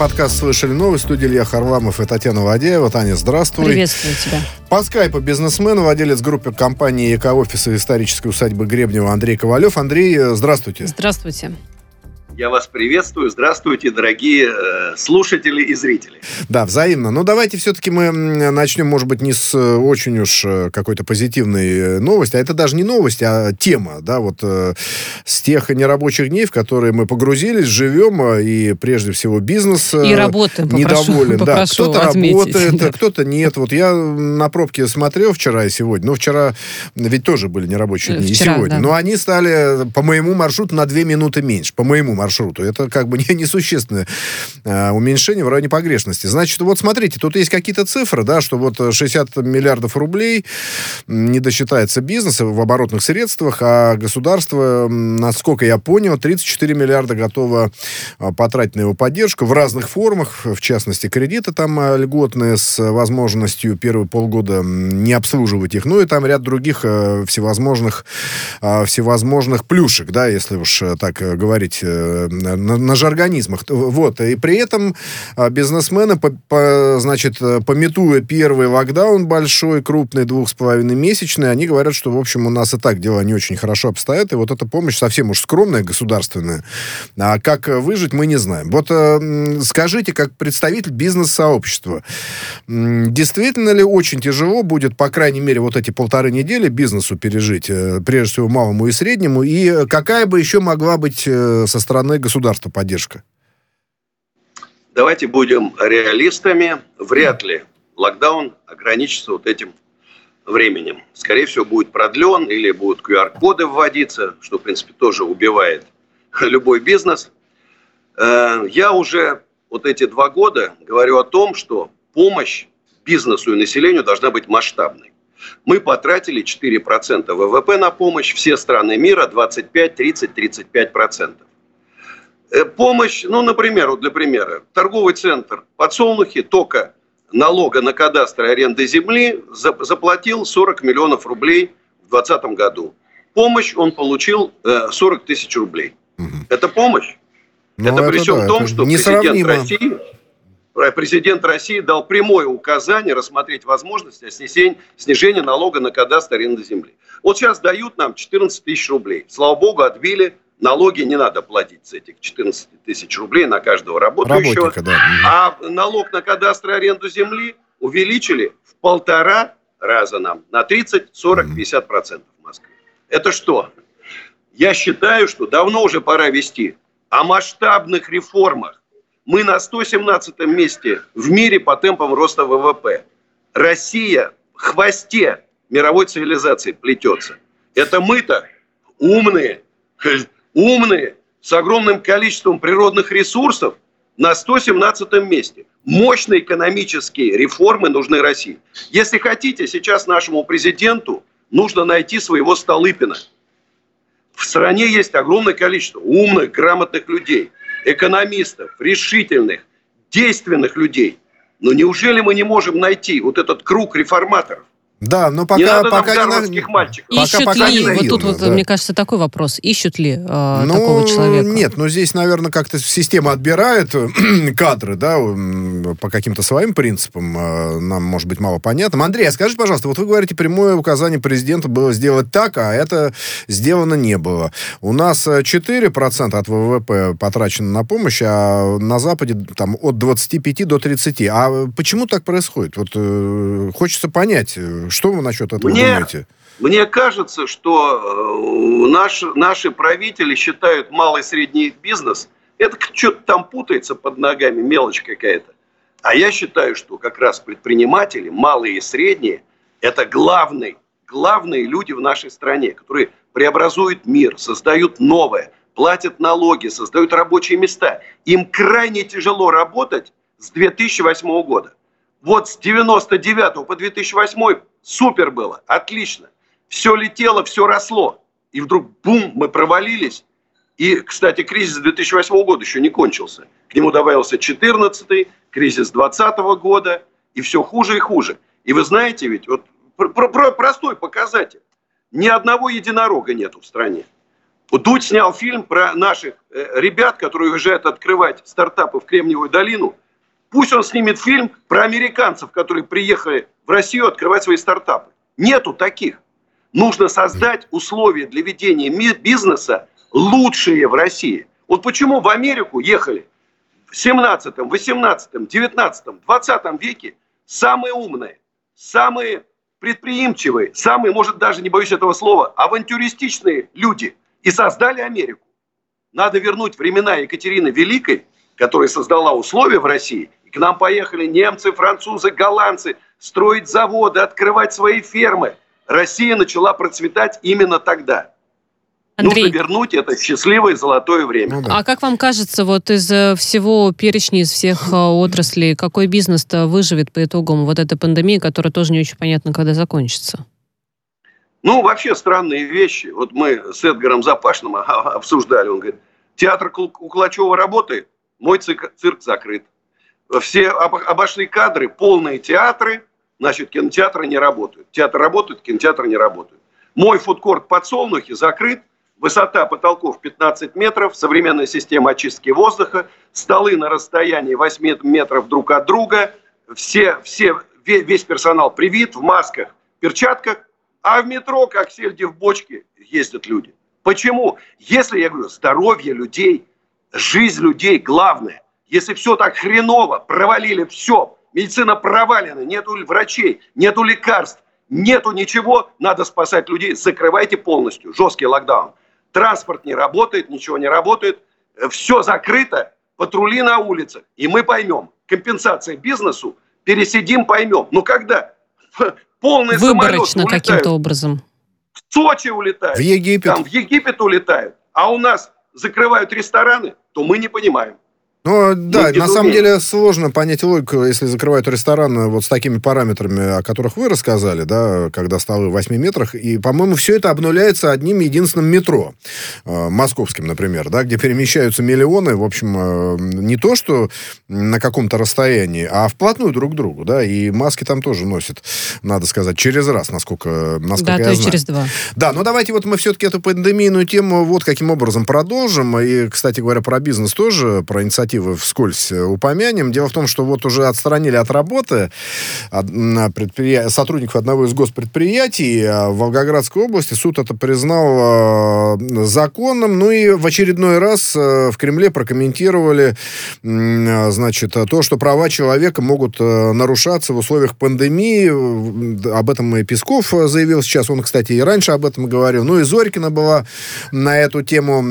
подкаст «Слышали новость». Студия Илья Харламов и Татьяна Вадеева. Таня, здравствуй. Приветствую тебя. По скайпу бизнесмен, владелец группы компании «Эко-офисы» исторической усадьбы Гребнева Андрей Ковалев. Андрей, здравствуйте. Здравствуйте. Я вас приветствую. Здравствуйте, дорогие э, слушатели и зрители. Да, взаимно. Но давайте все-таки мы начнем, может быть, не с э, очень уж э, какой-то позитивной новости, а это даже не новость, а тема, да, вот с тех нерабочих дней, в которые мы погрузились, живем, и прежде всего бизнес и работаем, недоволен. Попрошу, да, кто-то работает, да. кто-то нет. Вот я на пробке смотрел вчера и сегодня, ну, вчера ведь тоже были нерабочие дни, вчера, и сегодня, да. но они стали по моему маршруту на две минуты меньше, по моему маршруту маршруту. Это как бы не, несущественное э, уменьшение в районе погрешности. Значит, вот смотрите, тут есть какие-то цифры, да, что вот 60 миллиардов рублей не досчитается бизнеса в оборотных средствах, а государство, насколько я понял, 34 миллиарда готово потратить на его поддержку в разных формах, в частности, кредиты там льготные с возможностью первые полгода не обслуживать их, ну и там ряд других э, всевозможных, э, всевозможных плюшек, да, если уж так говорить на, на жаргонизмах. Вот. И при этом бизнесмены, по, по, значит, пометуя первый локдаун большой, крупный, двух с половиной месячный, они говорят, что, в общем, у нас и так дела не очень хорошо обстоят, и вот эта помощь совсем уж скромная, государственная. А как выжить, мы не знаем. Вот скажите, как представитель бизнес-сообщества, действительно ли очень тяжело будет, по крайней мере, вот эти полторы недели бизнесу пережить, прежде всего малому и среднему, и какая бы еще могла быть со стороны государства поддержка? Давайте будем реалистами. Вряд ли локдаун ограничится вот этим временем. Скорее всего, будет продлен или будут QR-коды вводиться, что, в принципе, тоже убивает любой бизнес. Я уже вот эти два года говорю о том, что помощь бизнесу и населению должна быть масштабной. Мы потратили 4% ВВП на помощь, все страны мира 25, 30, 35%. Помощь, ну, например, вот для примера, торговый центр подсолнухи только налога на кадастр и аренды земли заплатил 40 миллионов рублей в 2020 году. Помощь он получил 40 тысяч рублей. Угу. Это помощь. Ну, это при это всем да, том, что президент. России, президент России дал прямое указание рассмотреть возможность снижения, снижения налога на кадастр аренды земли. Вот сейчас дают нам 14 тысяч рублей. Слава богу, отбили налоги не надо платить с этих 14 тысяч рублей на каждого работающего. Работника, да. А налог на кадастр и аренду земли увеличили в полтора раза нам. На 30, 40, 50 процентов в Москве. Это что? Я считаю, что давно уже пора вести о масштабных реформах. Мы на 117 месте в мире по темпам роста ВВП. Россия в хвосте мировой цивилизации плетется. Это мы-то умные, умные, с огромным количеством природных ресурсов на 117 месте. Мощные экономические реформы нужны России. Если хотите, сейчас нашему президенту нужно найти своего Столыпина. В стране есть огромное количество умных, грамотных людей, экономистов, решительных, действенных людей. Но неужели мы не можем найти вот этот круг реформаторов? Да, но пока... не надо пока нам не городских мальчиков. Пока- Ищут пока ли, не вот тут вот, да. мне кажется, такой вопрос, ищут ли э, Ну, такого человека? Нет, но здесь, наверное, как-то система отбирает э, кадры, да, по каким-то своим принципам. э, Нам, может быть, мало понятно. Андрей, а скажите, пожалуйста, вот вы говорите, прямое указание президента было сделать так, а это сделано не было. У нас э, 4% от ВВП потрачено на помощь, а на Западе там от 25 до 30. А почему так происходит? Вот э, хочется понять, э, что вы насчет этого Мне- думаете? Мне кажется, что э, наши, наши правители считают малый и средний бизнес, это что-то там путается под ногами, мелочь какая-то. А я считаю, что как раз предприниматели, малые и средние, это главные, главные люди в нашей стране, которые преобразуют мир, создают новое, платят налоги, создают рабочие места. Им крайне тяжело работать с 2008 года. Вот с 99 по 2008 супер было, отлично. Все летело, все росло. И вдруг, бум, мы провалились. И, кстати, кризис 2008 года еще не кончился. К нему добавился 14 кризис 2020 года. И все хуже и хуже. И вы знаете ведь, вот про- про- простой показатель. Ни одного единорога нету в стране. Дудь снял фильм про наших э, ребят, которые уезжают открывать стартапы в Кремниевую долину. Пусть он снимет фильм про американцев, которые приехали в Россию открывать свои стартапы. Нету таких. Нужно создать условия для ведения бизнеса лучшие в России. Вот почему в Америку ехали в 17, 18, 19, 20 веке самые умные, самые предприимчивые, самые, может даже не боюсь этого слова, авантюристичные люди и создали Америку. Надо вернуть времена Екатерины Великой, которая создала условия в России, и к нам поехали немцы, французы, голландцы строить заводы, открывать свои фермы. Россия начала процветать именно тогда. Андрей. Нужно вернуть это счастливое золотое время. Ну, да. А как вам кажется, вот из э, всего перечня, из всех э, отраслей, какой бизнес-то выживет по итогам вот этой пандемии, которая тоже не очень понятно, когда закончится? Ну, вообще странные вещи. Вот мы с Эдгаром Запашным обсуждали. Он говорит, театр Куклачева работает, мой цирк, цирк закрыт. Все обошли кадры, полные театры, значит, кинотеатры не работают. Театр работает, кинотеатры не работают. Мой фудкорт подсолнухи закрыт, Высота потолков 15 метров, современная система очистки воздуха, столы на расстоянии 8 метров друг от друга, все, все, весь персонал привит в масках, перчатках, а в метро, как сельди в бочке, ездят люди. Почему? Если, я говорю, здоровье людей, жизнь людей главное. Если все так хреново, провалили все, медицина провалена, нету врачей, нету лекарств, нету ничего, надо спасать людей, закрывайте полностью, жесткий локдаун транспорт не работает, ничего не работает, все закрыто, патрули на улицах, и мы поймем, компенсация бизнесу, пересидим, поймем. Но когда полный Выборочно каким-то образом. В Сочи улетают. В Египет. Там в Египет улетают. А у нас закрывают рестораны, то мы не понимаем. Ну, да, на самом деле сложно понять логику, если закрывают ресторан вот с такими параметрами, о которых вы рассказали, да, когда столы в 8 метрах, и, по-моему, все это обнуляется одним единственным метро, э, московским, например, да, где перемещаются миллионы, в общем, э, не то, что на каком-то расстоянии, а вплотную друг к другу, да, и маски там тоже носят, надо сказать, через раз, насколько, насколько да, я то знаю. через два. Да, ну давайте вот мы все-таки эту пандемийную тему вот каким образом продолжим, и, кстати говоря, про бизнес тоже, про инициативу инициативы вскользь э, упомянем. Дело в том, что вот уже отстранили от работы предприя... сотрудников одного из госпредприятий а в Волгоградской области. Суд это признал э, законным. Ну и в очередной раз э, в Кремле прокомментировали значит, то, что права человека могут нарушаться в условиях пандемии. Об этом и Песков заявил сейчас. Он, кстати, и раньше об этом говорил. Ну и Зорькина была на эту тему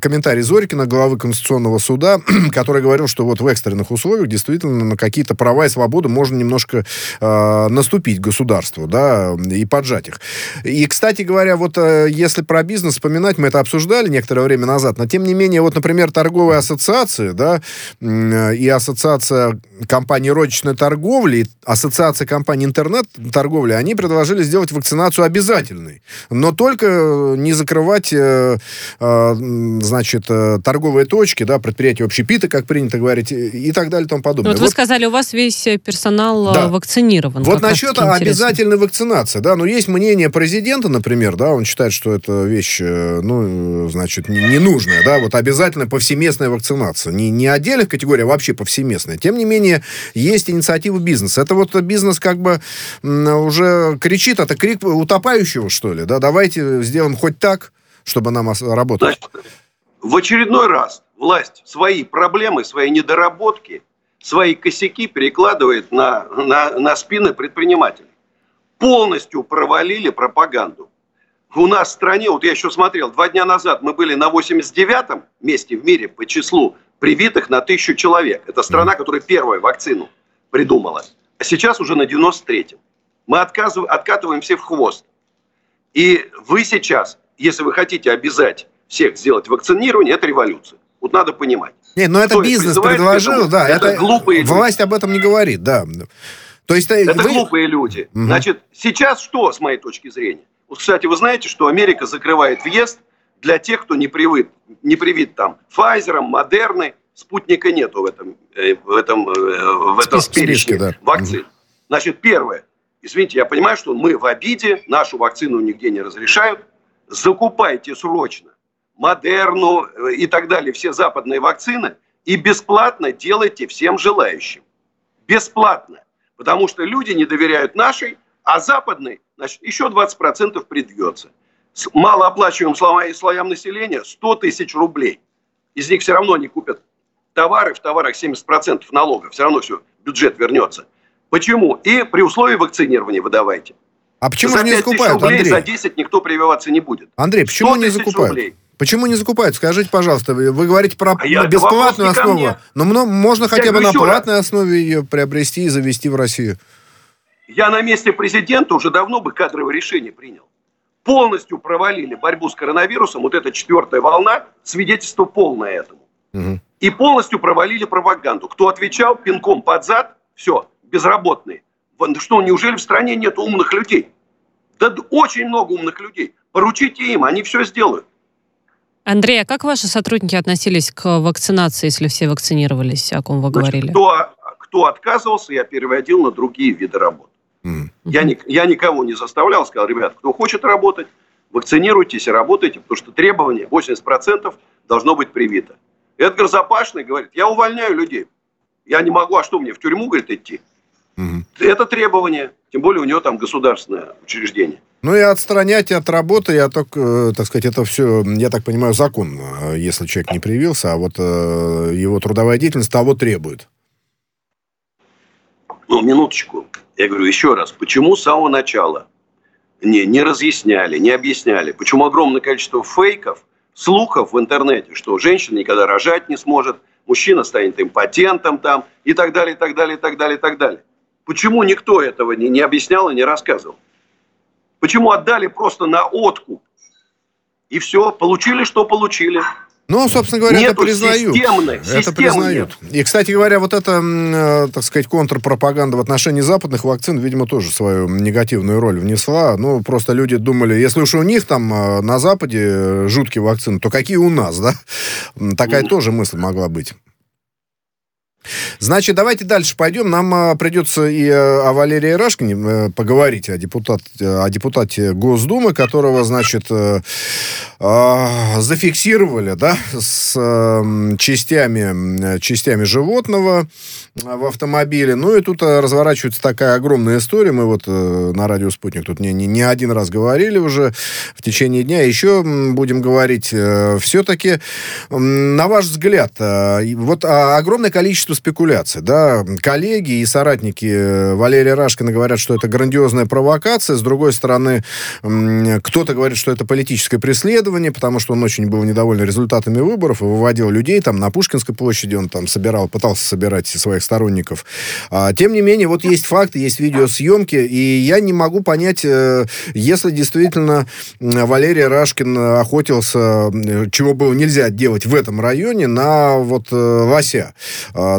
комментарий Зорькина, главы Конституционного суда, который говорил, что вот в экстренных условиях действительно на какие-то права и свободы можно немножко э, наступить государству, да, и поджать их. И, кстати говоря, вот э, если про бизнес вспоминать, мы это обсуждали некоторое время назад, но тем не менее, вот, например, торговые ассоциации, да, э, и ассоциация компаний розничной торговли, и ассоциация компаний интернет-торговли, они предложили сделать вакцинацию обязательной, но только не закрывать, э, э, значит, э, торговые точки, да, предприятия общепита, как принято говорить, и так далее и тому подобное. Вот, вот вы сказали, у вас весь персонал да. вакцинирован. Вот насчет обязательной вакцинации, да, но есть мнение президента, например, да, он считает, что это вещь, э, ну, значит, ненужная, да, вот обязательно повсеместная вакцинация. Не, не отдельных категорий, а вообще повсеместная. Тем не менее, есть инициатива бизнеса. Это вот бизнес как бы уже кричит, это крик утопающего, что ли, да, давайте сделаем хоть так, чтобы нам работать. Значит, в очередной раз власть свои проблемы, свои недоработки, свои косяки перекладывает на, на, на спины предпринимателей. Полностью провалили пропаганду. У нас в стране, вот я еще смотрел, два дня назад мы были на 89-м месте в мире по числу привитых на тысячу человек. Это страна, которая первую вакцину придумала. А сейчас уже на 93-м. Мы откатываем все в хвост. И вы сейчас, если вы хотите обязать всех сделать вакцинирование, это революция. Вот надо понимать. Не, но это бизнес предложил, да. Это, это глупые Власть люди. об этом не говорит, да. То есть, э, это вы... глупые люди. Угу. Значит, сейчас что, с моей точки зрения? Вот, кстати, вы знаете, что Америка закрывает въезд для тех, кто не привыт, не привит там Pfizer, Модерны, спутника нету в этом, э, в этом, э, в этом Список, перечне да. вакцин. Угу. Значит, первое. Извините, я понимаю, что мы в обиде, нашу вакцину нигде не разрешают. Закупайте срочно Модерну э, и так далее, все западные вакцины, и бесплатно делайте всем желающим. Бесплатно. Потому что люди не доверяют нашей, а западной, значит, еще 20% предвьется. С малооплачиваемым слоям населения 100 тысяч рублей. Из них все равно не купят товары, в товарах 70% налогов, все равно все, бюджет вернется. Почему? И при условии вакцинирования выдавайте. А почему за не закупают, рублей, Андрей? За 10 никто прививаться не будет. Андрей, почему не закупают? Рублей. Почему не закупают? Скажите, пожалуйста, вы говорите про а бесплатную основу, но можно хотя я бы на платной раз. основе ее приобрести и завести в Россию. Я на месте президента уже давно бы кадровое решение принял. Полностью провалили борьбу с коронавирусом, вот эта четвертая волна, свидетельство полное этому. Угу. И полностью провалили пропаганду. Кто отвечал пинком под зад, все, безработные. Что, неужели в стране нет умных людей? Да очень много умных людей. Поручите им, они все сделают. Андрей, а как ваши сотрудники относились к вакцинации, если все вакцинировались, о ком вы Значит, говорили? Кто, кто отказывался, я переводил на другие виды работ. Mm. Я, я никого не заставлял, сказал, ребят, кто хочет работать, вакцинируйтесь и работайте, потому что требование 80% должно быть привито. Эдгар Запашный говорит, я увольняю людей. Я не могу, а что мне, в тюрьму, говорит, идти? Это требование. Тем более у него там государственное учреждение. Ну и отстранять от работы, я так, э, так сказать, это все, я так понимаю, законно, если человек не привился, а вот э, его трудовая деятельность того требует. Ну, минуточку. Я говорю еще раз, почему с самого начала не, не разъясняли, не объясняли, почему огромное количество фейков, слухов в интернете, что женщина никогда рожать не сможет, мужчина станет импотентом там и так далее, и так далее, и так далее, и так далее. Почему никто этого не, не объяснял и не рассказывал? Почему отдали просто на откуп? И все, получили, что получили. Ну, собственно говоря, Нету это признают. Системной, это признают. Нет. И, кстати говоря, вот эта, э, так сказать, контрпропаганда в отношении западных вакцин, видимо, тоже свою негативную роль внесла. Ну, просто люди думали, если уж у них там э, на Западе жуткие вакцины, то какие у нас, да? Такая mm. тоже мысль могла быть. Значит, давайте дальше пойдем. Нам а, придется и а, о Валерии Рашкине а, поговорить, о, депутат, о депутате Госдумы, которого, значит, а, зафиксировали, да, с а, частями, частями животного в автомобиле. Ну и тут разворачивается такая огромная история. Мы вот на радио «Спутник» тут не, не, не один раз говорили уже в течение дня. Еще будем говорить. Все-таки, на ваш взгляд, вот огромное количество спекуляций. Да? Коллеги и соратники э, Валерия Рашкина говорят, что это грандиозная провокация. С другой стороны, кто-то говорит, что это политическое преследование, потому что он очень был недоволен результатами выборов и выводил людей там на Пушкинской площади, он там собирал, пытался собирать своих сторонников. А, тем не менее, вот есть факты, есть видеосъемки, и я не могу понять, э, если действительно Валерий Рашкин охотился, чего было нельзя делать в этом районе, на вот э, лося.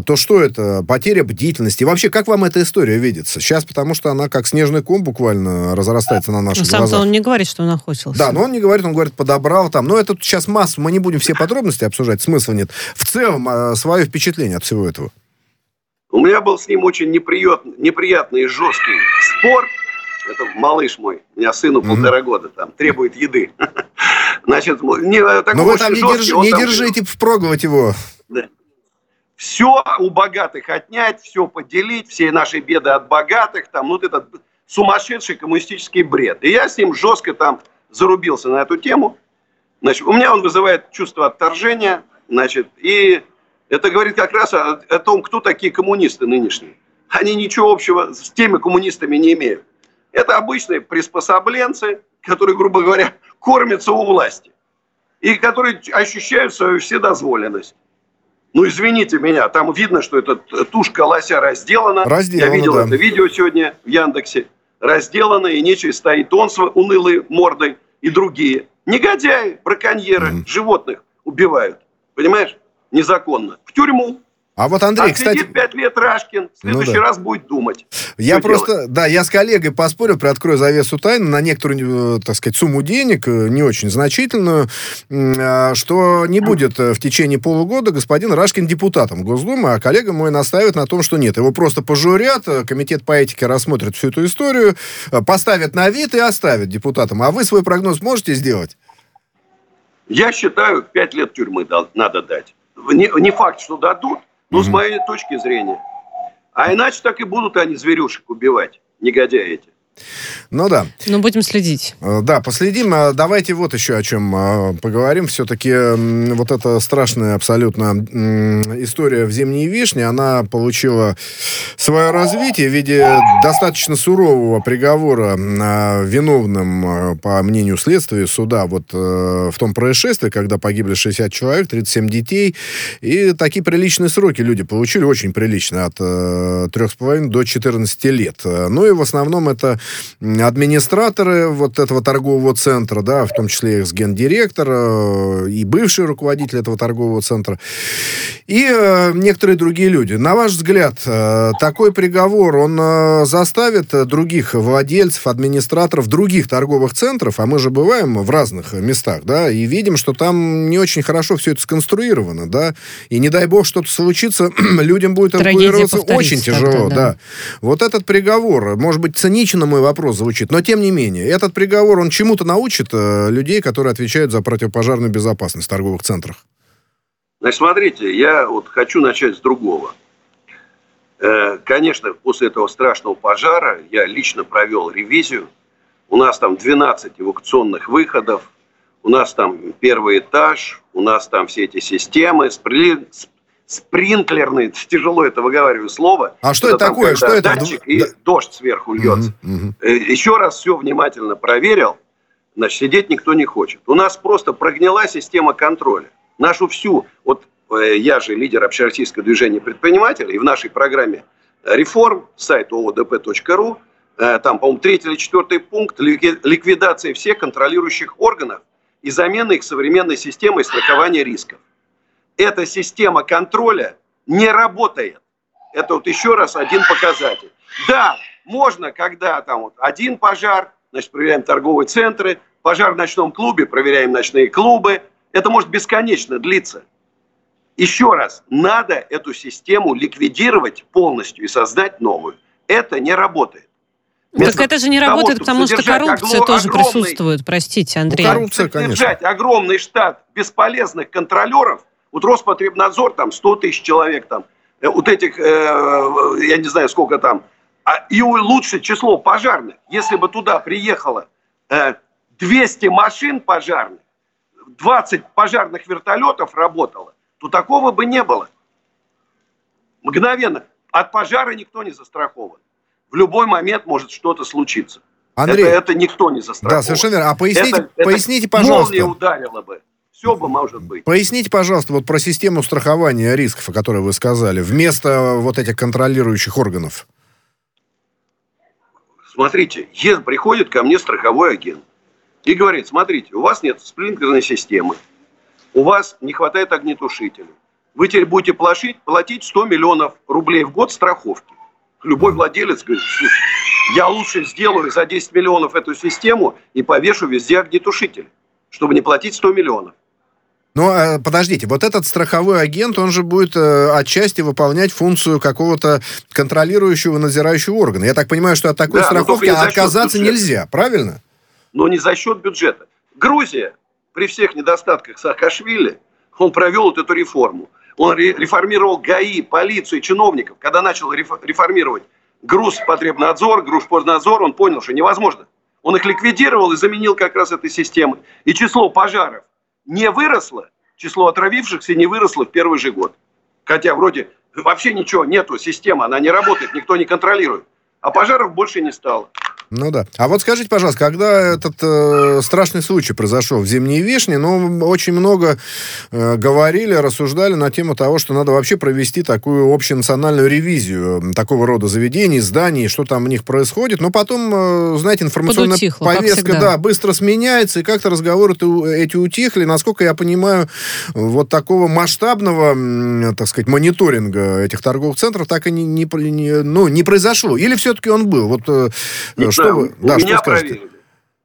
То что это? Потеря бдительности. И вообще, как вам эта история видится? Сейчас, потому что она как снежный ком буквально разрастается на наших Сам-то глазах. он не говорит, что он охотился. Да, но он не говорит, он говорит, подобрал там. Но это сейчас массу, мы не будем все подробности обсуждать, смысла нет. В целом, а, свое впечатление от всего этого. У меня был с ним очень неприятный, неприятный и жесткий спор. Это малыш мой, у меня сыну mm-hmm. полтора года, там, требует еды. Значит, не, Но вы там не, держи, не там... держите впроговать его. Да все у богатых отнять, все поделить, все наши беды от богатых, там, ну, вот этот сумасшедший коммунистический бред. И я с ним жестко там зарубился на эту тему. Значит, у меня он вызывает чувство отторжения, значит, и это говорит как раз о, о том, кто такие коммунисты нынешние. Они ничего общего с теми коммунистами не имеют. Это обычные приспособленцы, которые, грубо говоря, кормятся у власти. И которые ощущают свою вседозволенность. Ну, извините меня, там видно, что эта тушка лося разделана. Разделана, Я видел да. это видео сегодня в Яндексе. Разделана, и нечего стоит он с унылой мордой и другие. Негодяи, браконьеры, mm-hmm. животных убивают. Понимаешь? Незаконно. В тюрьму. А вот Андрей, а кстати... пять лет Рашкин, в ну следующий ну, да. раз будет думать. Я просто, делать. да, я с коллегой поспорил, приоткрою завесу тайны, на некоторую, э, так сказать, сумму денег, э, не очень значительную, а, что не будет э, в течение полугода господин Рашкин депутатом Госдумы, а коллега мой настаивает на том, что нет. Его просто пожурят, комитет по этике рассмотрит всю эту историю, поставят на вид и оставят депутатом. А вы свой прогноз можете сделать? Я считаю, 5 лет тюрьмы надо дать. Не, не факт, что дадут, но угу. с моей точки зрения. А иначе так и будут они зверюшек убивать, негодяи эти. Ну да. Ну, будем следить. Э, да, последим. А давайте вот еще о чем а, поговорим. Все-таки вот эта страшная абсолютно история в «Зимней вишне», она получила свое развитие в виде достаточно сурового приговора виновным, по мнению следствия, суда, вот э, в том происшествии, когда погибли 60 человек, 37 детей, и такие приличные сроки люди получили, очень приличные, от 3,5 э, до 14 лет. Ну и в основном это администраторы вот этого торгового центра, да, в том числе экс-гендиректор э, и бывший руководитель этого торгового центра, и э, некоторые другие люди. На ваш взгляд, э, такой приговор, он заставит других владельцев, администраторов других торговых центров, а мы же бываем в разных местах, да, и видим, что там не очень хорошо все это сконструировано, да, и не дай бог что-то случится, людям будет эвакуироваться очень тяжело, да. да. Вот этот приговор, может быть, цинично мой вопрос звучит, но тем не менее, этот приговор, он чему-то научит э, людей, которые отвечают за противопожарную безопасность в торговых центрах? Значит, смотрите, я вот хочу начать с другого. Э, конечно, после этого страшного пожара я лично провел ревизию. У нас там 12 эвакуационных выходов, у нас там первый этаж, у нас там все эти системы, спринклерный, тяжело это выговариваю слово. А что это, это такое? Что это? Датчик и да. дождь сверху льется. Угу, угу. Еще раз все внимательно проверил. Значит, сидеть никто не хочет. У нас просто прогнила система контроля. Нашу всю, вот э, я же лидер общероссийского движения предпринимателей, и в нашей программе реформ, сайт oodp.ru, э, там, по-моему, третий или четвертый пункт, ликвидация всех контролирующих органов и замена их современной системой страхования рисков эта система контроля не работает. Это вот еще раз один показатель. Да, можно, когда там вот один пожар, значит, проверяем торговые центры, пожар в ночном клубе, проверяем ночные клубы. Это может бесконечно длиться. Еще раз, надо эту систему ликвидировать полностью и создать новую. Это не работает. Вместо так это же не того, работает, потому что коррупция огло- тоже огромный, присутствует, простите, Андрей. Коррупция, конечно. Содержать огромный штат бесполезных контролеров вот Роспотребнадзор, там 100 тысяч человек, там, э, вот этих, э, я не знаю, сколько там, а, и лучше число пожарных. Если бы туда приехало э, 200 машин пожарных, 20 пожарных вертолетов работало, то такого бы не было. Мгновенно. От пожара никто не застрахован. В любой момент может что-то случиться. Андрей, это, это никто не застрахован. Да, совершенно верно. А поясните, это, поясните это пожалуйста. Молния ударила бы все бы может быть. Поясните, пожалуйста, вот про систему страхования рисков, о которой вы сказали, вместо вот этих контролирующих органов. Смотрите, приходит ко мне страховой агент и говорит, смотрите, у вас нет сплинкерной системы, у вас не хватает огнетушителя, вы теперь будете платить, платить 100 миллионов рублей в год страховки. Любой владелец говорит, я лучше сделаю за 10 миллионов эту систему и повешу везде огнетушитель, чтобы не платить 100 миллионов. Но ну, а, подождите, вот этот страховой агент, он же будет э, отчасти выполнять функцию какого-то контролирующего, надзирающего органа. Я так понимаю, что от такой да, страховки отказаться нельзя, правильно? Но не за счет бюджета. Грузия, при всех недостатках Саакашвили, он провел вот эту реформу. Он реформировал ГАИ, полицию, чиновников. Когда начал реформировать груз потребнадзор, груз познадзор, он понял, что невозможно. Он их ликвидировал и заменил как раз этой системой. И число пожаров не выросло, число отравившихся не выросло в первый же год. Хотя вроде вообще ничего нету, система, она не работает, никто не контролирует. А пожаров больше не стало. Ну да. А вот скажите, пожалуйста, когда этот э, страшный случай произошел в Зимней Вишне, ну, очень много э, говорили, рассуждали на тему того, что надо вообще провести такую общенациональную ревизию такого рода заведений, зданий, что там в них происходит. Но потом, э, знаете, информационная Подутихло, повестка, да, быстро сменяется, и как-то разговоры эти утихли. Насколько я понимаю, вот такого масштабного, так сказать, мониторинга этих торговых центров так и не, не, не, ну, не произошло. Или все-таки он был? Вот, э, что вы, да, меня что проверили.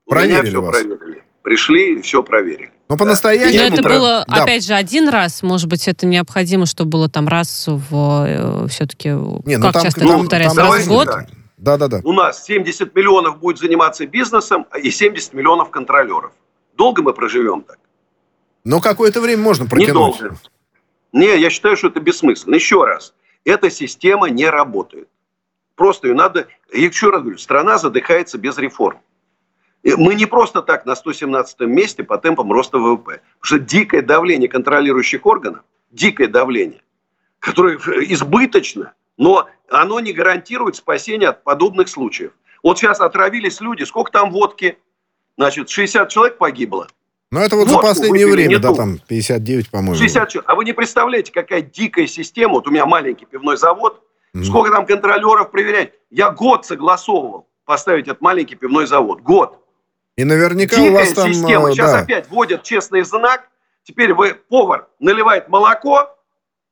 Проверили меня все вас. проверили. Пришли и все проверили. Но по-настоящему... Но это было, да. опять же, один раз. Может быть, это необходимо, чтобы было там раз в... Э, все-таки... Не, ну, как там, часто ну, повторяется? Раз в год? Да, да, да. У нас 70 миллионов будет заниматься бизнесом и 70 миллионов контролеров. Долго мы проживем так? Но какое-то время можно протянуть. Недолго. Не, я считаю, что это бессмысленно. Еще раз, эта система не работает. Просто ее надо... Я еще раз говорю, страна задыхается без реформ. Мы не просто так на 117 месте по темпам роста ВВП. Потому что дикое давление контролирующих органов, дикое давление, которое избыточно, но оно не гарантирует спасение от подобных случаев. Вот сейчас отравились люди, сколько там водки? Значит, 60 человек погибло. Ну, это вот Водку за последнее время, да, там 59, по-моему. 60 человек. А вы не представляете, какая дикая система. Вот у меня маленький пивной завод. Mm. Сколько там контролеров проверять? Я год согласовывал поставить этот маленький пивной завод. Год. И наверняка Дикая у вас там... система. Сейчас да. опять вводят честный знак. Теперь вы, повар наливает молоко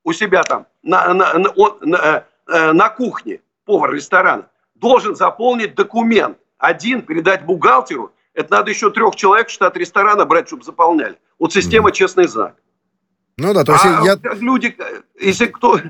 у себя там на, на, на, на, э, на кухне, повар ресторана, должен заполнить документ. Один передать бухгалтеру. Это надо еще трех человек в штат ресторана брать, чтобы заполняли. Вот система mm. честный знак. Ну да, то есть а я... люди, если кто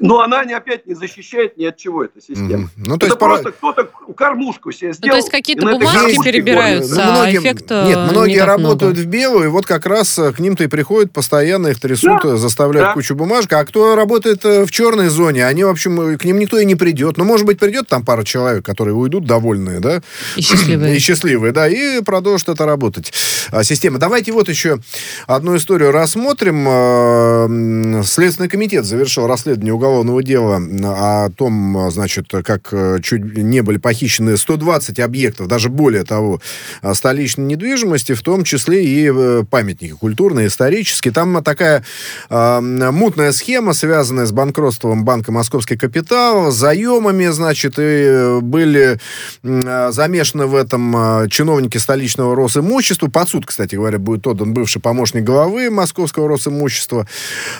но она не, опять не защищает ни от чего эта система. Mm-hmm. Ну, то это есть просто пора... кто-то кормушку себе сделал. Ну, то есть какие-то бумажки перебираются, ну, многие, а эффект Нет, э, многие не работают много. в белую, и вот как раз э, к ним-то и приходят, постоянно их трясут, да. заставляют да. кучу бумажек. А кто работает э, в черной зоне, они, в общем, к ним никто и не придет. Ну, может быть, придет там пара человек, которые уйдут довольные, да? И счастливые. И счастливые, да, и продолжат это работать. А, система. Давайте вот еще одну историю рассмотрим. Следственный комитет завершил расследование уголовного дела о том, значит, как э, чуть не были похищены 120 объектов, даже более того, э, столичной недвижимости, в том числе и э, памятники культурные, исторические. Там такая э, мутная схема, связанная с банкротством банка «Московский капитал», заемами, значит, и были замешаны в этом чиновники столичного Росимущества. Под суд, кстати говоря, будет отдан бывший помощник главы Московского Росимущества.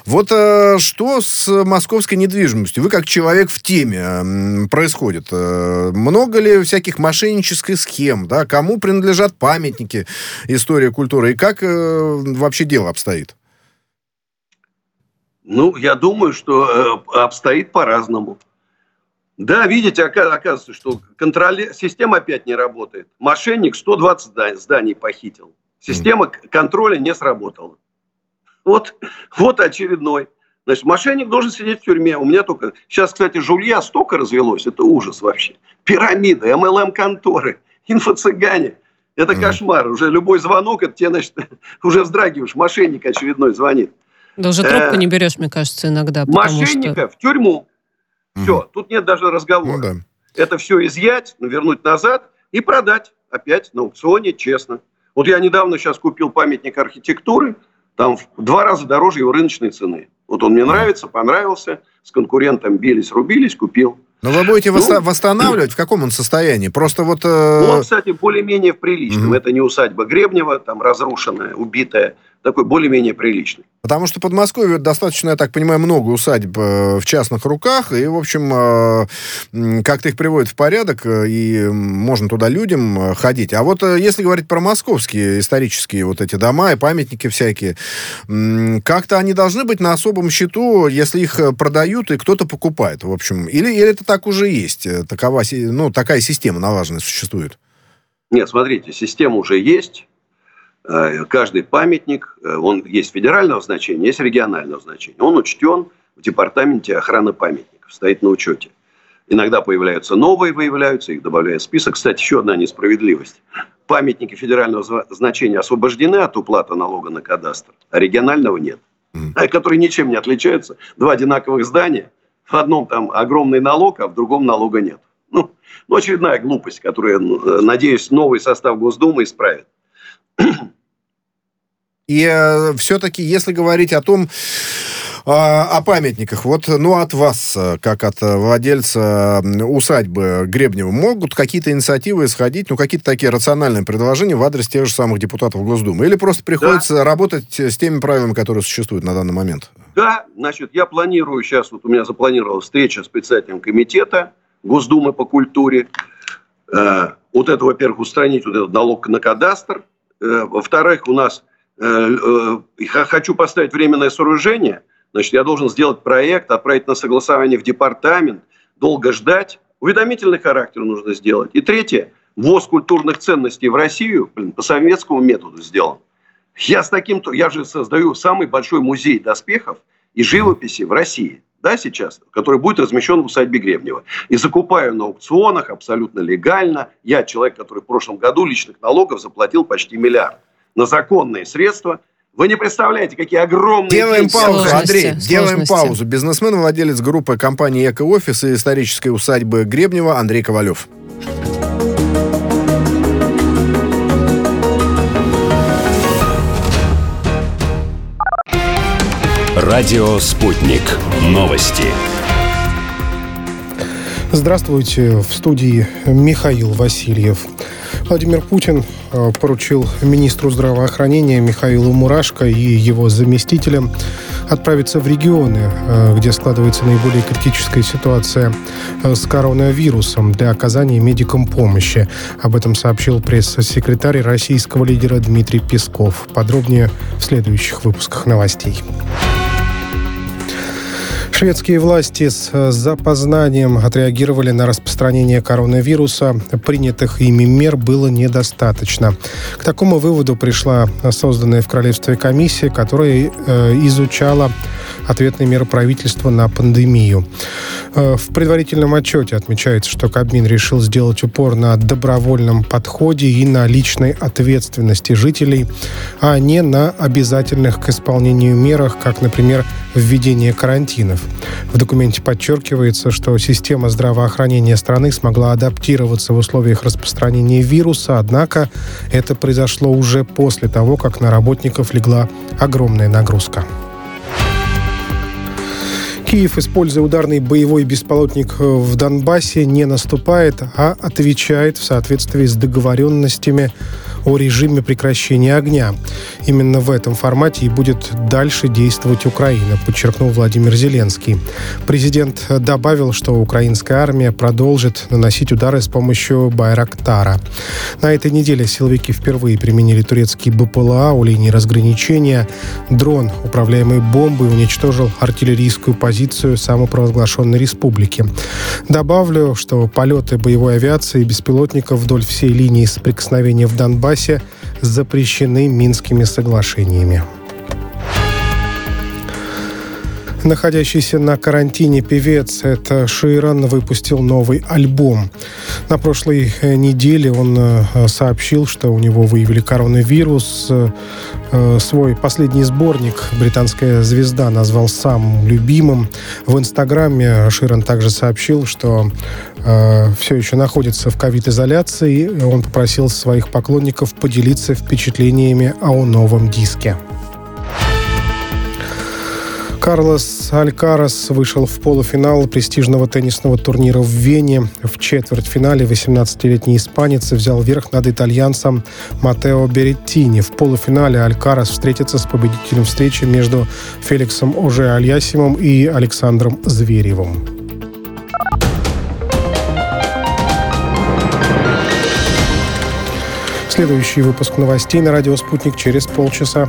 Вот э, что с московской недвижимостью? Вы как человек в теме происходит? Э, много ли всяких мошеннических схем? Да? Кому принадлежат памятники истории культуры? И как э, вообще дело обстоит? Ну, я думаю, что э, обстоит по-разному. Да, видите, оказывается, что контроль... система опять не работает. Мошенник 120 зданий похитил. Система контроля не сработала. Вот, вот очередной. Значит, мошенник должен сидеть в тюрьме. У меня только... Сейчас, кстати, жулья столько развелось. Это ужас вообще. Пирамиды, МЛМ-конторы, инфо-цыгане. Это mm. кошмар. Уже любой звонок, это тебе, значит, уже вздрагиваешь. Мошенник очередной звонит. Да уже трубку не берешь, мне кажется, иногда. Мошенника что... в тюрьму. Mm. Все, тут нет даже разговора. Ну, да. Это все изъять, вернуть назад и продать опять на аукционе честно. Вот я недавно сейчас купил памятник архитектуры, там в два раза дороже его рыночной цены. Вот он мне нравится, понравился, с конкурентом бились, рубились, купил. Но вы будете ну, восстанавливать? В каком он состоянии? Просто вот... Э... Он, кстати, более-менее в приличном. Угу. Это не усадьба Гребнева, там разрушенная, убитая такой более-менее приличный. Потому что Подмосковье достаточно, я так понимаю, много усадьб э, в частных руках, и, в общем, э, как-то их приводят в порядок, э, и можно туда людям ходить. А вот если говорить про московские исторические вот эти дома и памятники всякие, как-то они должны быть на особом счету, если их продают и кто-то покупает, в общем. Или, или это так уже есть? Такова, ну, такая система налаженная существует? Нет, смотрите, система уже есть, каждый памятник, э, он есть федерального значения, есть регионального значения. Он учтен в департаменте охраны памятников, стоит на учете. Иногда появляются новые, выявляются, их добавляют в список. Кстати, еще одна несправедливость. Памятники федерального значения освобождены от уплаты налога на кадастр, а регионального нет. Mm. Которые ничем не отличаются. Два одинаковых здания. В одном там огромный налог, а в другом налога нет. Ну, ну очередная глупость, которую, э, надеюсь, новый состав Госдумы исправит. И э, все-таки, если говорить о том, э, о памятниках. Вот, ну, от вас, э, как от владельца усадьбы Гребнева, могут какие-то инициативы исходить, ну, какие-то такие рациональные предложения в адрес тех же самых депутатов Госдумы? Или просто приходится да. работать с теми правилами, которые существуют на данный момент? Да, значит, я планирую сейчас, вот у меня запланировалась встреча с председателем комитета Госдумы по культуре. Э, вот это, во-первых, устранить вот этот налог на кадастр. Э, во-вторых, у нас Э, э, хочу поставить временное сооружение, значит, я должен сделать проект, отправить на согласование в департамент, долго ждать. Уведомительный характер нужно сделать. И третье, ввоз культурных ценностей в Россию блин, по советскому методу сделан. Я с таким... Я же создаю самый большой музей доспехов и живописи в России да, сейчас, который будет размещен в усадьбе Гребнева. И закупаю на аукционах абсолютно легально. Я человек, который в прошлом году личных налогов заплатил почти миллиард на законные средства. Вы не представляете, какие огромные... Делаем паузу, Андрей, сложности. делаем паузу. Бизнесмен, владелец группы компании «Эко-офис» и исторической усадьбы Гребнева Андрей Ковалев. Радио «Спутник». Новости. Здравствуйте. В студии Михаил Васильев. Владимир Путин э, поручил министру здравоохранения Михаилу Мурашко и его заместителям отправиться в регионы, э, где складывается наиболее критическая ситуация э, с коронавирусом для оказания медикам помощи. Об этом сообщил пресс-секретарь российского лидера Дмитрий Песков. Подробнее в следующих выпусках новостей. Шведские власти с э, запознанием отреагировали на распространение коронавируса. Принятых ими мер было недостаточно. К такому выводу пришла созданная в Королевстве комиссия, которая э, изучала ответные меры правительства на пандемию. Э, в предварительном отчете отмечается, что Кабмин решил сделать упор на добровольном подходе и на личной ответственности жителей, а не на обязательных к исполнению мерах, как, например, введение карантинов. В документе подчеркивается, что система здравоохранения страны смогла адаптироваться в условиях распространения вируса, однако это произошло уже после того, как на работников легла огромная нагрузка. Киев, используя ударный боевой беспилотник э, в Донбассе, не наступает, а отвечает в соответствии с договоренностями о режиме прекращения огня. Именно в этом формате и будет дальше действовать Украина, подчеркнул Владимир Зеленский. Президент добавил, что украинская армия продолжит наносить удары с помощью Байрактара. На этой неделе силовики впервые применили турецкий БПЛА у линии разграничения. Дрон, управляемый бомбой, уничтожил артиллерийскую позицию самопровозглашенной республики. Добавлю, что полеты боевой авиации и беспилотников вдоль всей линии соприкосновения в Донбассе Донбассе запрещены Минскими соглашениями. Находящийся на карантине певец это Ширан выпустил новый альбом. На прошлой э, неделе он э, сообщил, что у него выявили коронавирус. Э, свой последний сборник британская звезда назвал самым любимым. В Инстаграме Ширан также сообщил, что все еще находится в ковид-изоляции. Он попросил своих поклонников поделиться впечатлениями о новом диске. Карлос Алькарас вышел в полуфинал престижного теннисного турнира в Вене. В четвертьфинале 18-летний испанец взял верх над итальянцем Матео Береттини. В полуфинале Алькарас встретится с победителем встречи между Феликсом Оже Альясимом и Александром Зверевым. Следующий выпуск новостей на радио «Спутник» через полчаса.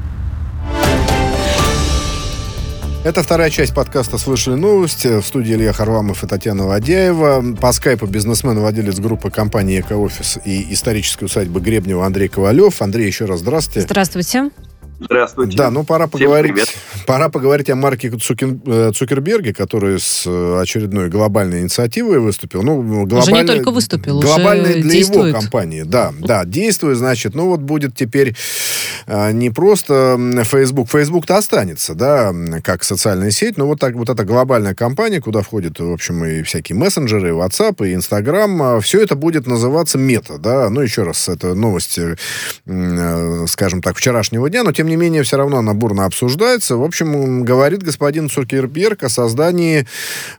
Это вторая часть подкаста «Слышали новости». В студии Илья Харламов и Татьяна Ладяева. По скайпу бизнесмен и владелец группы компании «Экоофис» и исторической усадьбы Гребнева Андрей Ковалев. Андрей, еще раз здравствуйте. Здравствуйте. Здравствуйте. Да, ну пора поговорить, пора поговорить о Марке Цукин, э, Цукерберге, который с э, очередной глобальной инициативой выступил. Ну, глобальной, уже не только выступил, глобальной уже для действует. его компании. Да, да, действует, значит, ну вот будет теперь а, не просто Facebook. Facebook-то останется, да, как социальная сеть, но вот так вот эта глобальная компания, куда входят, в общем, и всякие мессенджеры, и WhatsApp, и Instagram, а, все это будет называться мета, да. Ну, еще раз, это новость, э, скажем так, вчерашнего дня, но, тем не менее, все равно она бурно обсуждается. В общем, говорит господин Цукерберг о создании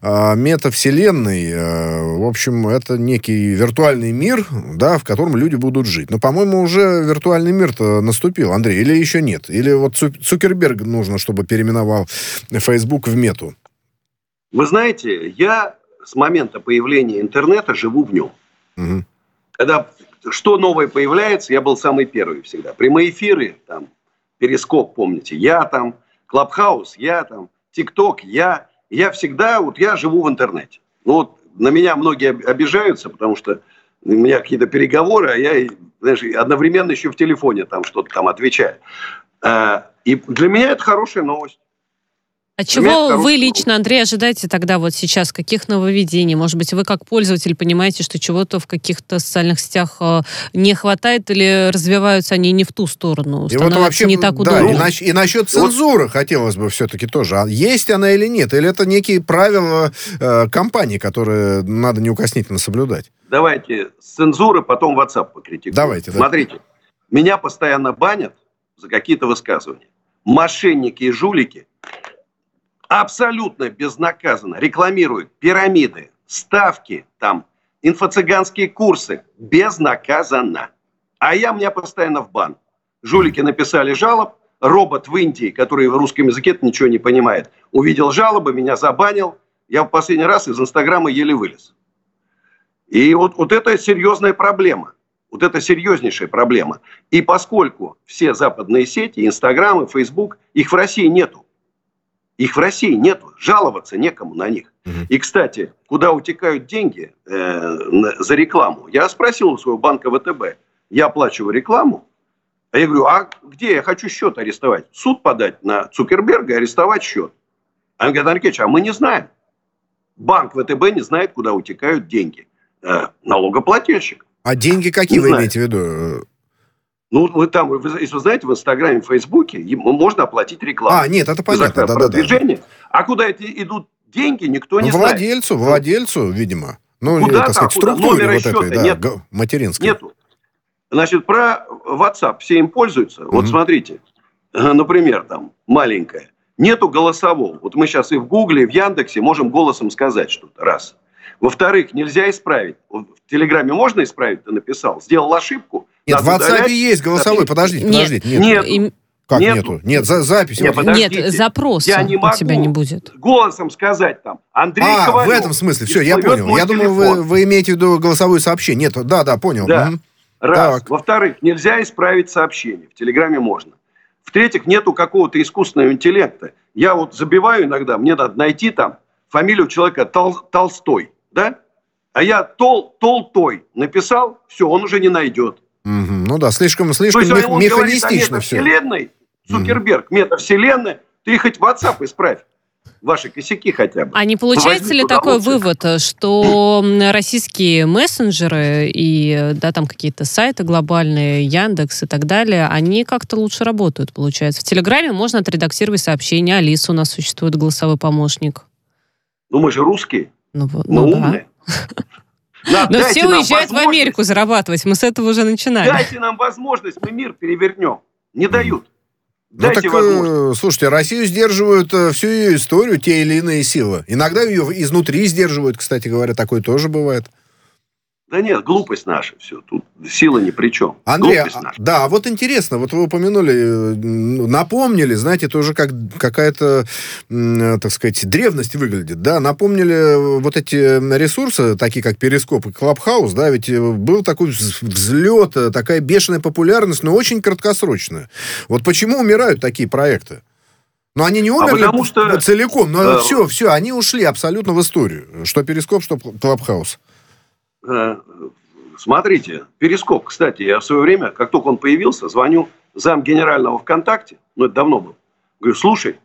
э, метавселенной. Э, в общем, это некий виртуальный мир, да, в котором люди будут жить. Но, по-моему, уже виртуальный мир-то наступил, Андрей, или еще нет? Или вот Цукерберг нужно, чтобы переименовал Facebook в мету? Вы знаете, я с момента появления интернета живу в нем. Угу. Когда что новое появляется, я был самый первый всегда. Прямые эфиры, там, Перископ, помните, я там, Клабхаус, я там, ТикТок, я. Я всегда, вот я живу в интернете. Ну вот на меня многие обижаются, потому что у меня какие-то переговоры, а я знаешь, одновременно еще в телефоне там что-то там отвечаю. А, и для меня это хорошая новость. А чего вы лично, Андрей, ожидаете тогда вот сейчас? Каких нововведений? Может быть, вы как пользователь понимаете, что чего-то в каких-то социальных сетях э, не хватает или развиваются они не в ту сторону? И вот вообще, не так удобно? Да, и, нач- и насчет цензуры вот. хотелось бы все-таки тоже. А есть она или нет? Или это некие правила э, компании, которые надо неукоснительно соблюдать? Давайте с цензуры, потом WhatsApp покритикуем. Давайте. Смотрите, да. меня постоянно банят за какие-то высказывания. Мошенники и жулики абсолютно безнаказанно рекламируют пирамиды, ставки, там, инфо-цыганские курсы. Безнаказанно. А я, меня постоянно в бан. Жулики написали жалоб, робот в Индии, который в русском языке ничего не понимает, увидел жалобы, меня забанил. Я в последний раз из Инстаграма еле вылез. И вот, вот это серьезная проблема. Вот это серьезнейшая проблема. И поскольку все западные сети, Инстаграм и Фейсбук, их в России нету. Их в России нету, жаловаться некому на них. И, кстати, куда утекают деньги э, за рекламу? Я спросил у своего банка ВТБ, я оплачиваю рекламу, а я говорю, а где я хочу счет арестовать? Суд подать на Цукерберга и арестовать счет. А он говорит, Андрей а мы не знаем. Банк ВТБ не знает, куда утекают деньги. Э, налогоплательщик. А деньги какие не вы знает. имеете в виду? Ну, вы там, вы, если вы знаете, в Инстаграме, в Фейсбуке можно оплатить рекламу. А, нет, это понятно, да, да, да. А куда эти идут деньги, никто не владельцу, знает. Владельцу, владельцу, видимо. Ну, куда так сказать, куда? структуре вот этой, да, нет. материнской. Нету. Значит, про WhatsApp все им пользуются. Mm-hmm. Вот смотрите, например, там, маленькая. Нету голосового. Вот мы сейчас и в Гугле, и в Яндексе можем голосом сказать что-то. Раз. Во-вторых, нельзя исправить. В Телеграме можно исправить, ты написал. Сделал ошибку, нет, в WhatsApp удалять. есть голосовой. Подождите, подождите. Нет, нет. нет. Как нету? нету? Нет, за, запись. Нет, вот. нет запроса я не могу у тебя не будет. голосом сказать там, Андрей А, Ковалев, в этом смысле. Все, я понял. Я думал, вы, вы имеете в виду голосовое сообщение. Нет, да, да, понял. Да. Угу. Раз. Так. Во-вторых, нельзя исправить сообщение. В Телеграме можно. В-третьих, нету какого-то искусственного интеллекта. Я вот забиваю иногда, мне надо найти там фамилию человека Тол Толстой, да? А я Тол Толтой написал, все, он уже не найдет. Угу. Ну да, слишком, слишком То есть, мех- механистично все. Вселенной, Цукерберг, угу. метавселенная, ты хоть WhatsApp исправь ваши косяки хотя бы. А не получается ли такой лучше? вывод, что российские мессенджеры и да, там какие-то сайты глобальные, Яндекс и так далее, они как-то лучше работают, получается? В Телеграме можно отредактировать сообщение, Алиса у нас существует голосовой помощник. Ну мы же русские, ну, ну, мы Но все уезжают в Америку зарабатывать. Мы с этого уже начинали. Дайте нам возможность, мы мир перевернем. Не дают. Ну так, э, слушайте, Россию сдерживают э, всю ее историю те или иные силы. Иногда ее изнутри сдерживают, кстати говоря, такое тоже бывает. Да нет, глупость наша все. Тут сила ни при чем. Андрей, а, да, вот интересно, вот вы упомянули, э, напомнили, знаете, тоже как какая-то, так сказать, древность выглядит, да, напомнили вот эти ресурсы, такие как Перископ и Clubhouse, да, ведь э, был такой взлет, э, такая бешеная популярность, но очень краткосрочная. Вот почему умирают такие проекты? Но они не а умерли а что... целиком, но э... все, все, они ушли абсолютно в историю. Что Перископ, что Clubhouse. Э, смотрите, Перископ, кстати, я в свое время, как только он появился, звоню зам генерального ВКонтакте, ну это давно было, говорю, слушай,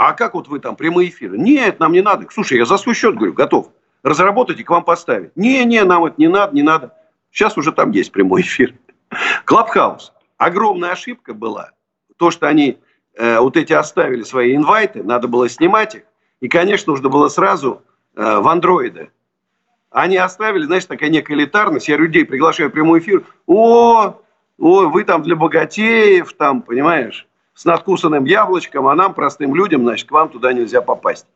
а как вот вы там прямые эфиры? Нет, нам не надо. Слушай, я за свой счет, говорю, готов. Разработать и к вам поставить. Не, не, нам это не надо, не надо. Сейчас уже там есть прямой эфир. Клабхаус. огромная ошибка была. То, что они э, вот эти оставили свои инвайты, надо было снимать их. И, конечно, нужно было сразу э, в андроиды. Они оставили, знаешь, такая некая элитарность. Я людей приглашаю в прямой эфир. О, о, вы там для богатеев, там, понимаешь, с надкусанным яблочком, а нам, простым людям, значит, к вам туда нельзя попасть.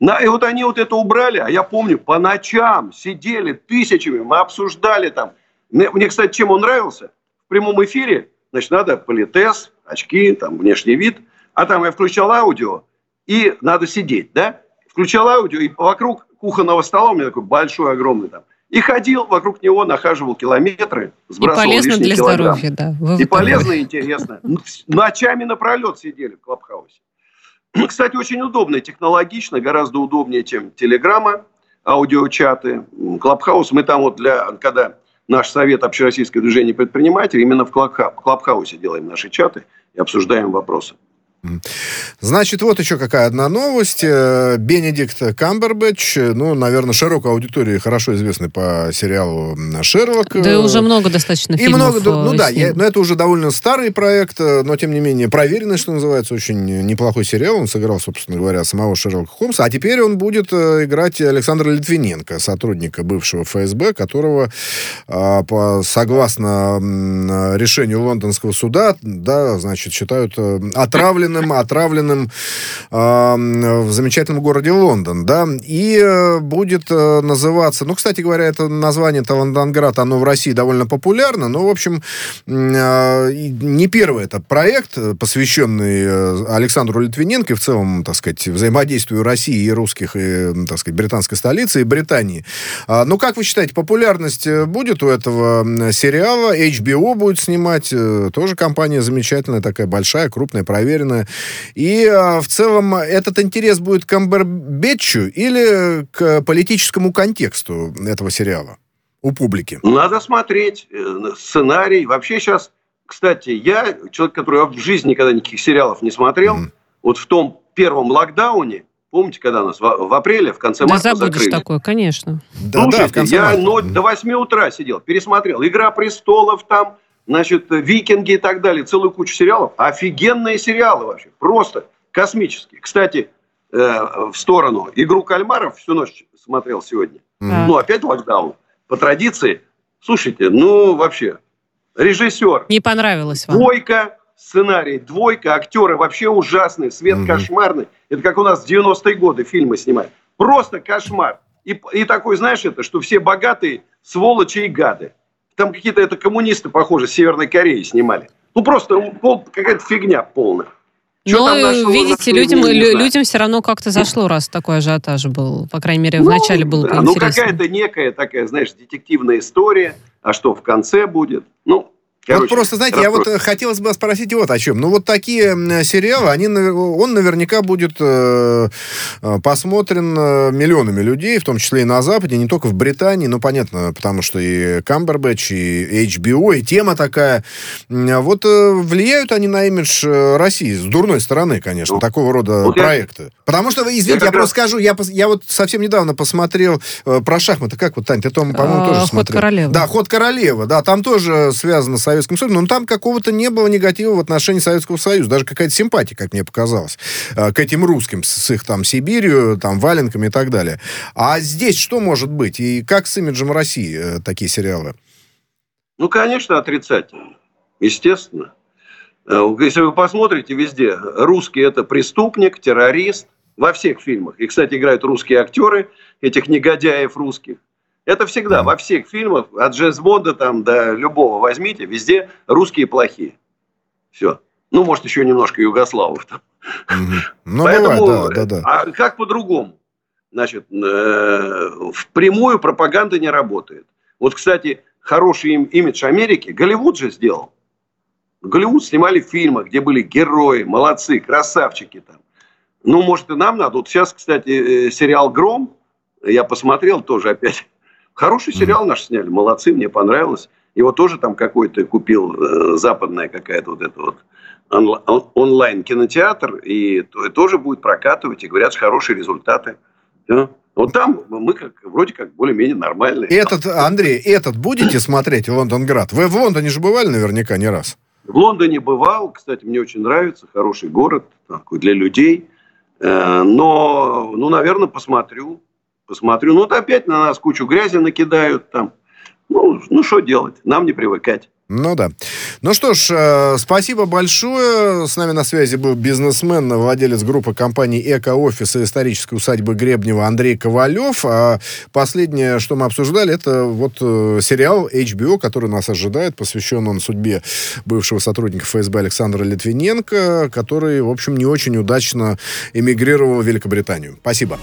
На, и вот они вот это убрали, а я помню, по ночам сидели тысячами, мы обсуждали там. Мне, мне, кстати, чем он нравился? В прямом эфире, значит, надо политез, очки, там, внешний вид. А там я включал аудио, и надо сидеть, да? Включал аудио, и вокруг кухонного стола у меня такой большой, огромный там. И ходил вокруг него, нахаживал километры, сбрасывал И полезно для килограмм. здоровья, да. Вывод и полезно и интересно. Ночами напролет сидели в Клабхаусе. Кстати, очень удобно, технологично, гораздо удобнее, чем Телеграма, аудиочаты. Clubhouse, мы там вот для, когда наш совет общероссийское движение предпринимателей, именно в Клабхаусе делаем наши чаты и обсуждаем вопросы. Значит, вот еще какая одна новость. Э, Бенедикт Камбербэтч, ну, наверное, широкой аудитории хорошо известный по сериалу «Шерлок». Да и уже много достаточно и фильмов много, Ну э, да, я, но это уже довольно старый проект, э, но, тем не менее, проверенный, что называется, очень неплохой сериал. Он сыграл, собственно говоря, самого Шерлока Холмса. А теперь он будет играть Александра Литвиненко, сотрудника бывшего ФСБ, которого, а, по, согласно решению лондонского суда, да, значит, считают отравленным отравленным, отравленным э, в замечательном городе Лондон, да, и э, будет э, называться, ну, кстати говоря, это название Лондонград, оно в России довольно популярно, но, в общем, э, не первый это проект, посвященный э, Александру Литвиненко и в целом, так сказать, взаимодействию России и русских, и, так сказать, британской столицы и Британии. А, ну, как вы считаете, популярность э, будет у этого сериала? HBO будет снимать, э, тоже компания замечательная, такая большая, крупная, проверенная. И а, в целом этот интерес будет к Камбербетчу или к политическому контексту этого сериала у публики? Надо смотреть э, сценарий. Вообще сейчас, кстати, я человек, который в жизни никогда никаких сериалов не смотрел, mm. вот в том первом локдауне, Помните, когда нас в, в апреле, в конце да марта забудешь закрыли? такое, конечно. Да, Слушайте, да, в конце я марта. Но, до 8 утра сидел, пересмотрел. «Игра престолов» там, значит, «Викинги» и так далее, целую кучу сериалов. Офигенные сериалы вообще, просто космические. Кстати, э, в сторону «Игру кальмаров» всю ночь смотрел сегодня. Mm. Ну, опять локдаун. По традиции, слушайте, ну, вообще, режиссер. Не понравилось вам? Двойка, сценарий, двойка, актеры вообще ужасные, свет mm кошмарный. Это как у нас в 90-е годы фильмы снимают. Просто кошмар. И, и такой, знаешь, это, что все богатые сволочи и гады. Там какие-то это коммунисты, похоже, Северной Кореи снимали. Ну, просто какая-то фигня полная. Что ну, видите, людям, людям все равно как-то зашло, раз такой ажиотаж был. По крайней мере, в ну, начале было да, Ну, какая-то некая такая, знаешь, детективная история. А что в конце будет? Ну, Короче, вот просто, знаете, я вот хотелось бы спросить вот о чем. Ну, вот такие сериалы, они, он наверняка будет э, э, посмотрен э, миллионами людей, в том числе и на Западе, не только в Британии, ну, понятно, потому что и Камбербэтч, и HBO, и тема такая. Вот э, влияют они на имидж э, России с дурной стороны, конечно, ну, такого рода вот проекты. Я... Потому что, извините, я, я просто скажу, я, я вот совсем недавно посмотрел э, про шахматы. Как вот, Тань, ты, по-моему, а, тоже ход смотрел. Ход королевы. Да, ход королевы, да, там тоже связано с Советским Союзом, но там какого-то не было негатива в отношении Советского Союза, даже какая-то симпатия, как мне показалось, э, к этим русским, с их там Сибирью, там валенками и так далее. А здесь что может быть? И как с имиджем России э, такие сериалы? Ну, конечно, отрицательно. Естественно. Э, если вы посмотрите везде, русский это преступник, террорист, во всех фильмах. И, кстати, играют русские актеры, этих негодяев русских. Это всегда, во всех фильмах, от Джеймс Бонда там до любого возьмите, везде русские плохие. Все. Ну, может, еще немножко югославов там. Ну, Поэтому, бывает, да, да, да. А как по-другому? Значит, э, впрямую пропаганда не работает. Вот, кстати, хороший имидж Америки Голливуд же сделал. Голливуд снимали фильмы, где были герои, молодцы, красавчики там. Ну, может, и нам надо. Вот сейчас, кстати, э, сериал «Гром», я посмотрел тоже опять Хороший сериал наш сняли, молодцы, мне понравилось. Его тоже там какой-то купил э, западная какая-то вот эта вот онлайн кинотеатр, и, тоже будет прокатывать, и говорят, хорошие результаты. Да? Вот там мы как, вроде как более-менее нормальные. Этот, Андрей, этот будете смотреть, Лондонград? Вы в Лондоне же бывали наверняка не раз. В Лондоне бывал, кстати, мне очень нравится, хороший город, такой для людей. Э, но, ну, наверное, посмотрю. Посмотрю. Ну, вот опять на нас кучу грязи накидают там. Ну, ну что делать? Нам не привыкать. Ну да. Ну что ж, э, спасибо большое. С нами на связи был бизнесмен, владелец группы компании «Эко-офис» и исторической усадьбы Гребнева Андрей Ковалев. А последнее, что мы обсуждали, это вот э, сериал HBO, который нас ожидает, посвящен он судьбе бывшего сотрудника ФСБ Александра Литвиненко, который, в общем, не очень удачно эмигрировал в Великобританию. Спасибо.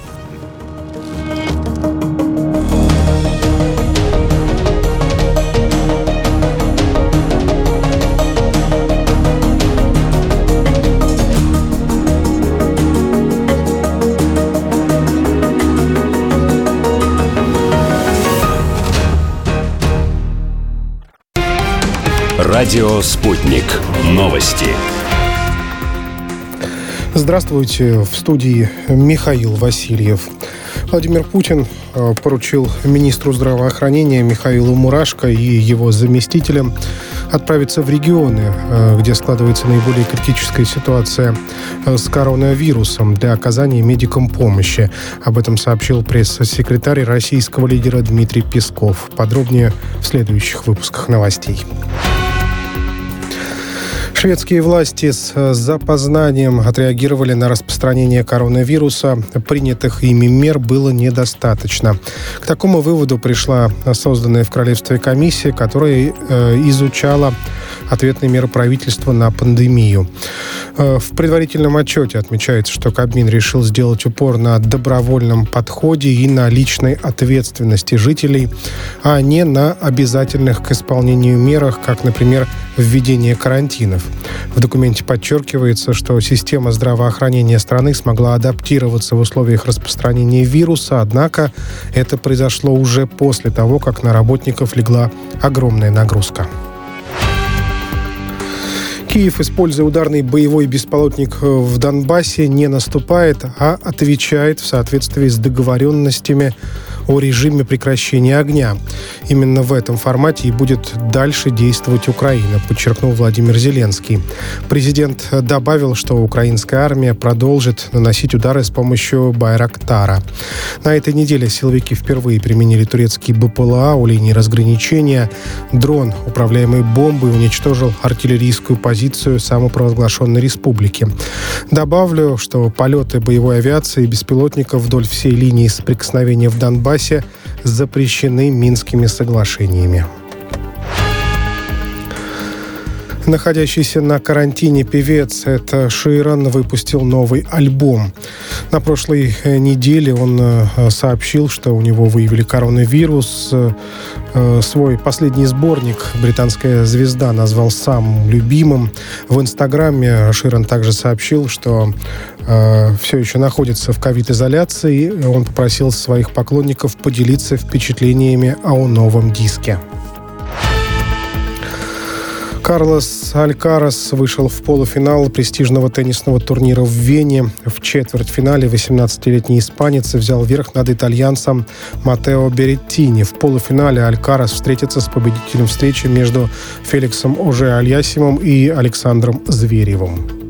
Радио «Спутник». Новости. Здравствуйте. В студии Михаил Васильев. Владимир Путин э, поручил министру здравоохранения Михаилу Мурашко и его заместителям отправиться в регионы, э, где складывается наиболее критическая ситуация э, с коронавирусом для оказания медикам помощи. Об этом сообщил пресс-секретарь российского лидера Дмитрий Песков. Подробнее в следующих выпусках новостей. Шведские власти с э, запознанием отреагировали на распространение коронавируса. Принятых ими мер было недостаточно. К такому выводу пришла созданная в Королевстве комиссия, которая э, изучала ответные меры правительства на пандемию. Э, в предварительном отчете отмечается, что Кабмин решил сделать упор на добровольном подходе и на личной ответственности жителей, а не на обязательных к исполнению мерах, как, например, введение карантинов. В документе подчеркивается, что система здравоохранения страны смогла адаптироваться в условиях распространения вируса, однако это произошло уже после того, как на работников легла огромная нагрузка. Киев, используя ударный боевой беспилотник в Донбассе, не наступает, а отвечает в соответствии с договоренностями о режиме прекращения огня. Именно в этом формате и будет дальше действовать Украина, подчеркнул Владимир Зеленский. Президент добавил, что украинская армия продолжит наносить удары с помощью Байрактара. На этой неделе силовики впервые применили турецкий БПЛА у линии разграничения. Дрон, управляемый бомбой, уничтожил артиллерийскую позицию самопровозглашенной республики. Добавлю, что полеты боевой авиации и беспилотников вдоль всей линии соприкосновения в Донбассе запрещены Минскими соглашениями. Находящийся на карантине певец это Ширан выпустил новый альбом. На прошлой э, неделе он э, сообщил, что у него выявили коронавирус. Э, свой последний сборник британская звезда назвал самым любимым. В Инстаграме Ширан также сообщил, что все еще находится в ковид-изоляции. Он попросил своих поклонников поделиться впечатлениями о новом диске. Карлос Алькарас вышел в полуфинал престижного теннисного турнира в Вене. В четвертьфинале 18-летний испанец взял верх над итальянцем Матео Береттини. В полуфинале Алькарас встретится с победителем встречи между Феликсом Оже Альясимом и Александром Зверевым.